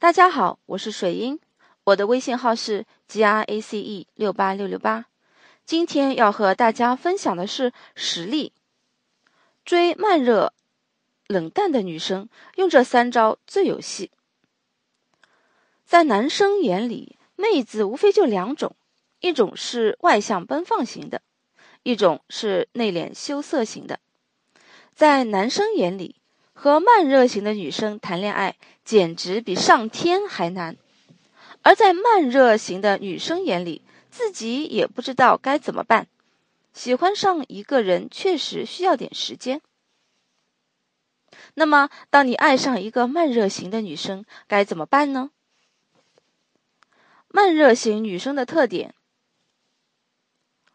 大家好，我是水英，我的微信号是 g r a c e 六八六六八。今天要和大家分享的是实例，追慢热、冷淡的女生用这三招最有戏。在男生眼里，妹子无非就两种，一种是外向奔放型的，一种是内敛羞涩型的。在男生眼里，和慢热型的女生谈恋爱，简直比上天还难。而在慢热型的女生眼里，自己也不知道该怎么办。喜欢上一个人确实需要点时间。那么，当你爱上一个慢热型的女生，该怎么办呢？慢热型女生的特点：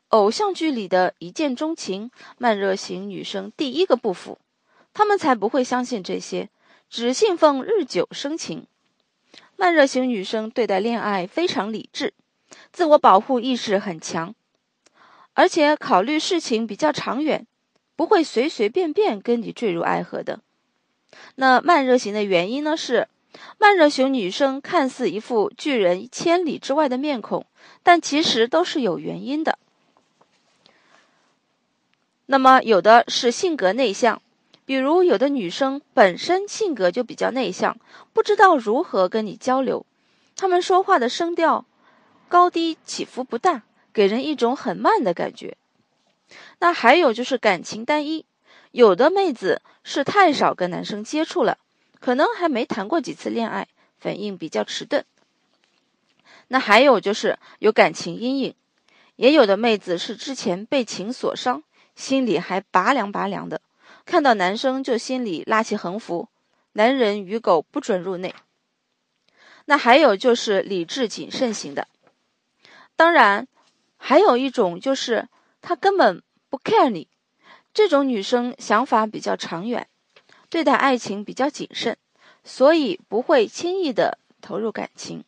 偶像剧里的一见钟情，慢热型女生第一个不服。他们才不会相信这些，只信奉日久生情。慢热型女生对待恋爱非常理智，自我保护意识很强，而且考虑事情比较长远，不会随随便便跟你坠入爱河的。那慢热型的原因呢？是慢热型女生看似一副拒人千里之外的面孔，但其实都是有原因的。那么有的是性格内向。比如，有的女生本身性格就比较内向，不知道如何跟你交流。她们说话的声调高低起伏不大，给人一种很慢的感觉。那还有就是感情单一，有的妹子是太少跟男生接触了，可能还没谈过几次恋爱，反应比较迟钝。那还有就是有感情阴影，也有的妹子是之前被情所伤，心里还拔凉拔凉的。看到男生就心里拉起横幅，男人与狗不准入内。那还有就是理智谨慎型的，当然，还有一种就是他根本不 care 你，这种女生想法比较长远，对待爱情比较谨慎，所以不会轻易的投入感情。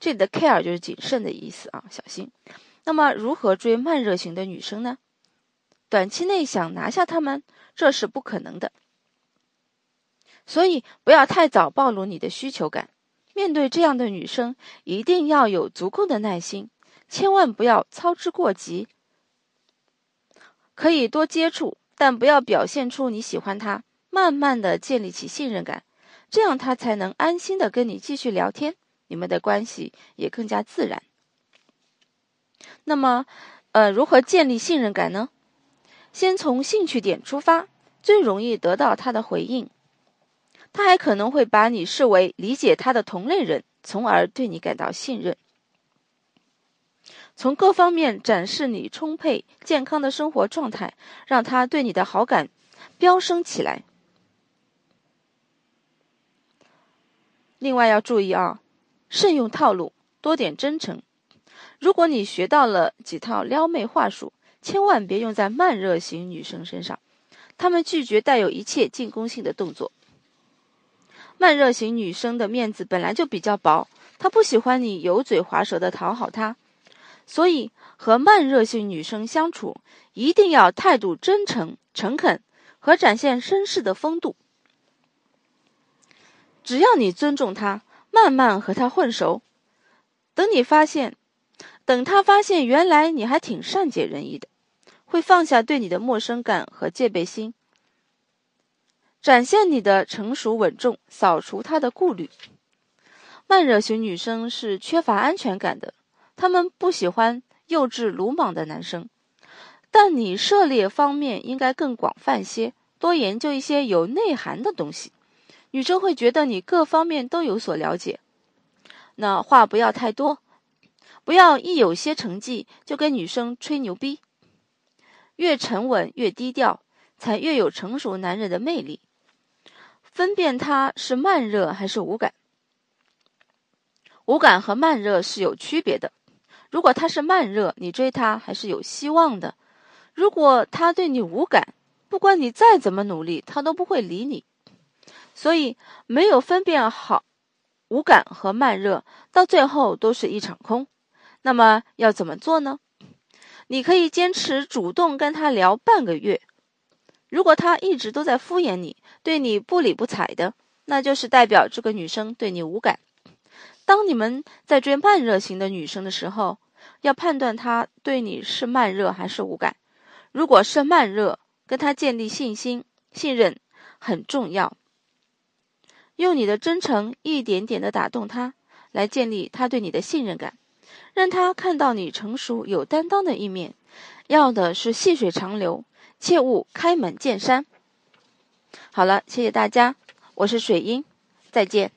这里的 care 就是谨慎的意思啊，小心。那么如何追慢热型的女生呢？短期内想拿下他们，这是不可能的。所以不要太早暴露你的需求感。面对这样的女生，一定要有足够的耐心，千万不要操之过急。可以多接触，但不要表现出你喜欢她，慢慢的建立起信任感，这样她才能安心的跟你继续聊天，你们的关系也更加自然。那么，呃，如何建立信任感呢？先从兴趣点出发，最容易得到他的回应。他还可能会把你视为理解他的同类人，从而对你感到信任。从各方面展示你充沛健康的生活状态，让他对你的好感飙升起来。另外要注意啊，慎用套路，多点真诚。如果你学到了几套撩妹话术。千万别用在慢热型女生身上，她们拒绝带有一切进攻性的动作。慢热型女生的面子本来就比较薄，她不喜欢你油嘴滑舌的讨好她，所以和慢热型女生相处一定要态度真诚、诚恳和展现绅士的风度。只要你尊重她，慢慢和她混熟，等你发现，等她发现原来你还挺善解人意的。会放下对你的陌生感和戒备心，展现你的成熟稳重，扫除他的顾虑。慢热型女生是缺乏安全感的，她们不喜欢幼稚鲁莽的男生。但你涉猎方面应该更广泛些，多研究一些有内涵的东西，女生会觉得你各方面都有所了解。那话不要太多，不要一有些成绩就跟女生吹牛逼。越沉稳越低调，才越有成熟男人的魅力。分辨他是慢热还是无感，无感和慢热是有区别的。如果他是慢热，你追他还是有希望的；如果他对你无感，不管你再怎么努力，他都不会理你。所以，没有分辨好无感和慢热，到最后都是一场空。那么要怎么做呢？你可以坚持主动跟他聊半个月，如果他一直都在敷衍你，对你不理不睬的，那就是代表这个女生对你无感。当你们在追慢热型的女生的时候，要判断她对你是慢热还是无感。如果是慢热，跟她建立信心、信任很重要。用你的真诚一点点的打动她，来建立她对你的信任感，让他看到你成熟有担当的一面。要的是细水长流，切勿开门见山。好了，谢谢大家，我是水英，再见。